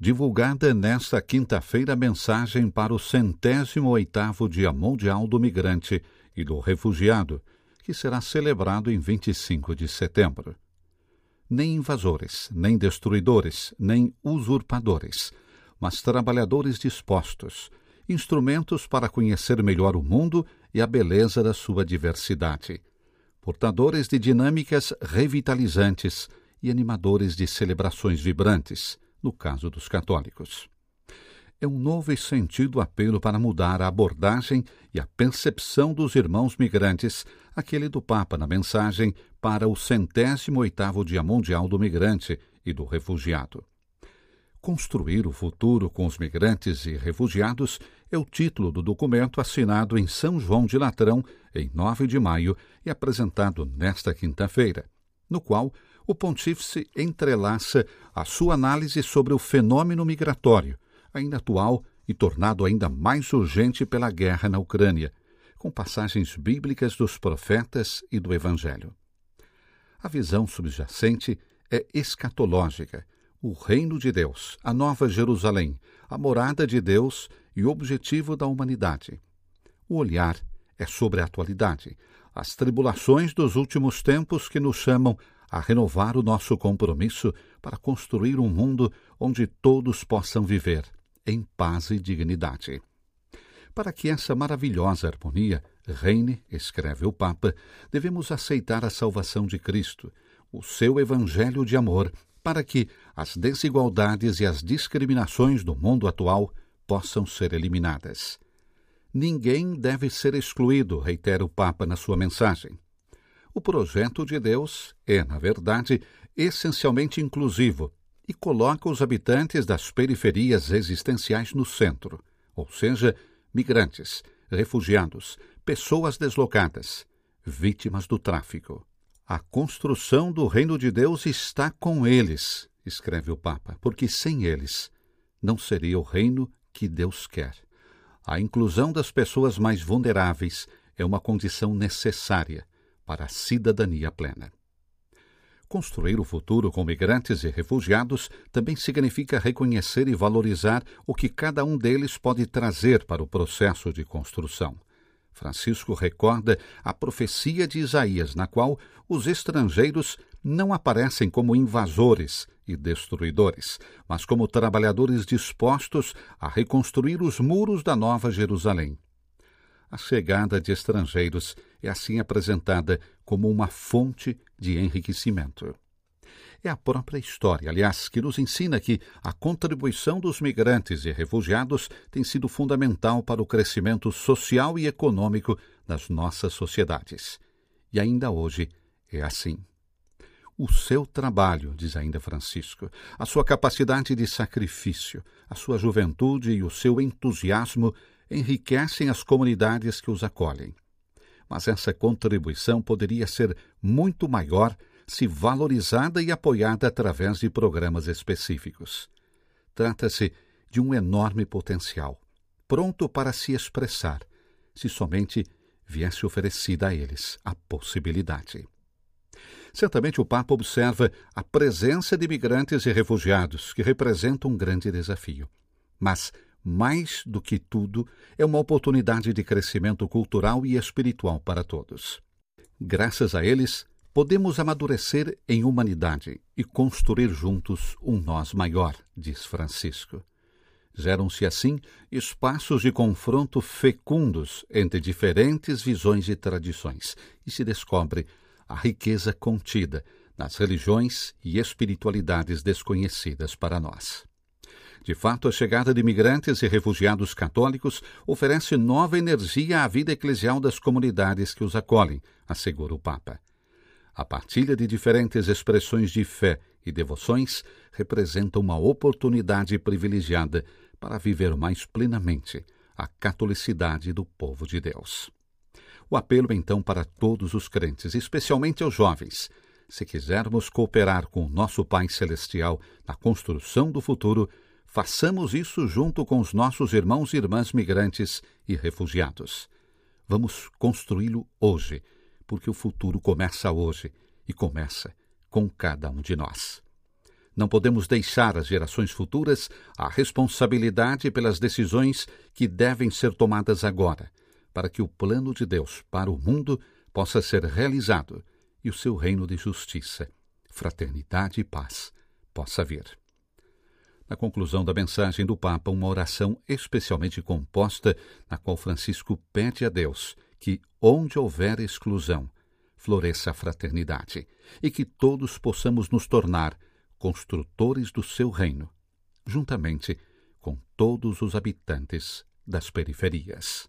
divulgada nesta quinta-feira mensagem para o centésimo oitavo Dia Mundial do Migrante e do Refugiado, que será celebrado em 25 de setembro. Nem invasores, nem destruidores, nem usurpadores, mas trabalhadores dispostos, instrumentos para conhecer melhor o mundo e a beleza da sua diversidade, portadores de dinâmicas revitalizantes e animadores de celebrações vibrantes, no caso dos católicos. É um novo e sentido apelo para mudar a abordagem e a percepção dos irmãos migrantes, aquele do Papa na mensagem para o centésimo oitavo Dia Mundial do Migrante e do Refugiado. Construir o futuro com os migrantes e refugiados é o título do documento assinado em São João de Latrão, em 9 de maio, e apresentado nesta quinta-feira, no qual o pontífice entrelaça a sua análise sobre o fenômeno migratório, ainda atual e tornado ainda mais urgente pela guerra na Ucrânia, com passagens bíblicas dos profetas e do Evangelho. A visão subjacente é escatológica, o reino de Deus, a nova Jerusalém, a morada de Deus e o objetivo da humanidade. O olhar é sobre a atualidade, as tribulações dos últimos tempos que nos chamam a renovar o nosso compromisso para construir um mundo onde todos possam viver em paz e dignidade. Para que essa maravilhosa harmonia reine, escreve o Papa, devemos aceitar a salvação de Cristo, o seu evangelho de amor, para que as desigualdades e as discriminações do mundo atual possam ser eliminadas. Ninguém deve ser excluído, reitera o Papa na sua mensagem. O projeto de Deus é, na verdade, essencialmente inclusivo e coloca os habitantes das periferias existenciais no centro, ou seja, migrantes, refugiados, pessoas deslocadas, vítimas do tráfico. A construção do reino de Deus está com eles, escreve o Papa, porque sem eles não seria o reino que Deus quer. A inclusão das pessoas mais vulneráveis é uma condição necessária para a cidadania plena. Construir o futuro com migrantes e refugiados também significa reconhecer e valorizar o que cada um deles pode trazer para o processo de construção. Francisco recorda a profecia de Isaías, na qual os estrangeiros não aparecem como invasores e destruidores, mas como trabalhadores dispostos a reconstruir os muros da Nova Jerusalém. A chegada de estrangeiros é assim apresentada como uma fonte de enriquecimento. É a própria história, aliás, que nos ensina que a contribuição dos migrantes e refugiados tem sido fundamental para o crescimento social e econômico das nossas sociedades. E ainda hoje é assim. O seu trabalho, diz ainda Francisco, a sua capacidade de sacrifício, a sua juventude e o seu entusiasmo enriquecem as comunidades que os acolhem. Mas essa contribuição poderia ser muito maior se valorizada e apoiada através de programas específicos. Trata-se de um enorme potencial, pronto para se expressar, se somente viesse oferecida a eles a possibilidade. Certamente o Papa observa a presença de migrantes e refugiados, que representam um grande desafio. Mas mais do que tudo, é uma oportunidade de crescimento cultural e espiritual para todos. Graças a eles, podemos amadurecer em humanidade e construir juntos um nós maior, diz Francisco. Geram-se assim espaços de confronto fecundos entre diferentes visões e tradições, e se descobre a riqueza contida nas religiões e espiritualidades desconhecidas para nós. De fato, a chegada de imigrantes e refugiados católicos oferece nova energia à vida eclesial das comunidades que os acolhem, assegura o Papa. A partilha de diferentes expressões de fé e devoções representa uma oportunidade privilegiada para viver mais plenamente a catolicidade do povo de Deus. O apelo, então, para todos os crentes, especialmente aos jovens, se quisermos cooperar com o nosso Pai Celestial na construção do futuro, Façamos isso junto com os nossos irmãos e irmãs migrantes e refugiados. Vamos construí-lo hoje, porque o futuro começa hoje e começa com cada um de nós. Não podemos deixar às gerações futuras a responsabilidade pelas decisões que devem ser tomadas agora, para que o plano de Deus para o mundo possa ser realizado e o seu reino de justiça, fraternidade e paz possa vir. Na conclusão da mensagem do Papa, uma oração especialmente composta, na qual Francisco pede a Deus que, onde houver exclusão, floresça a fraternidade e que todos possamos nos tornar construtores do seu reino, juntamente com todos os habitantes das periferias.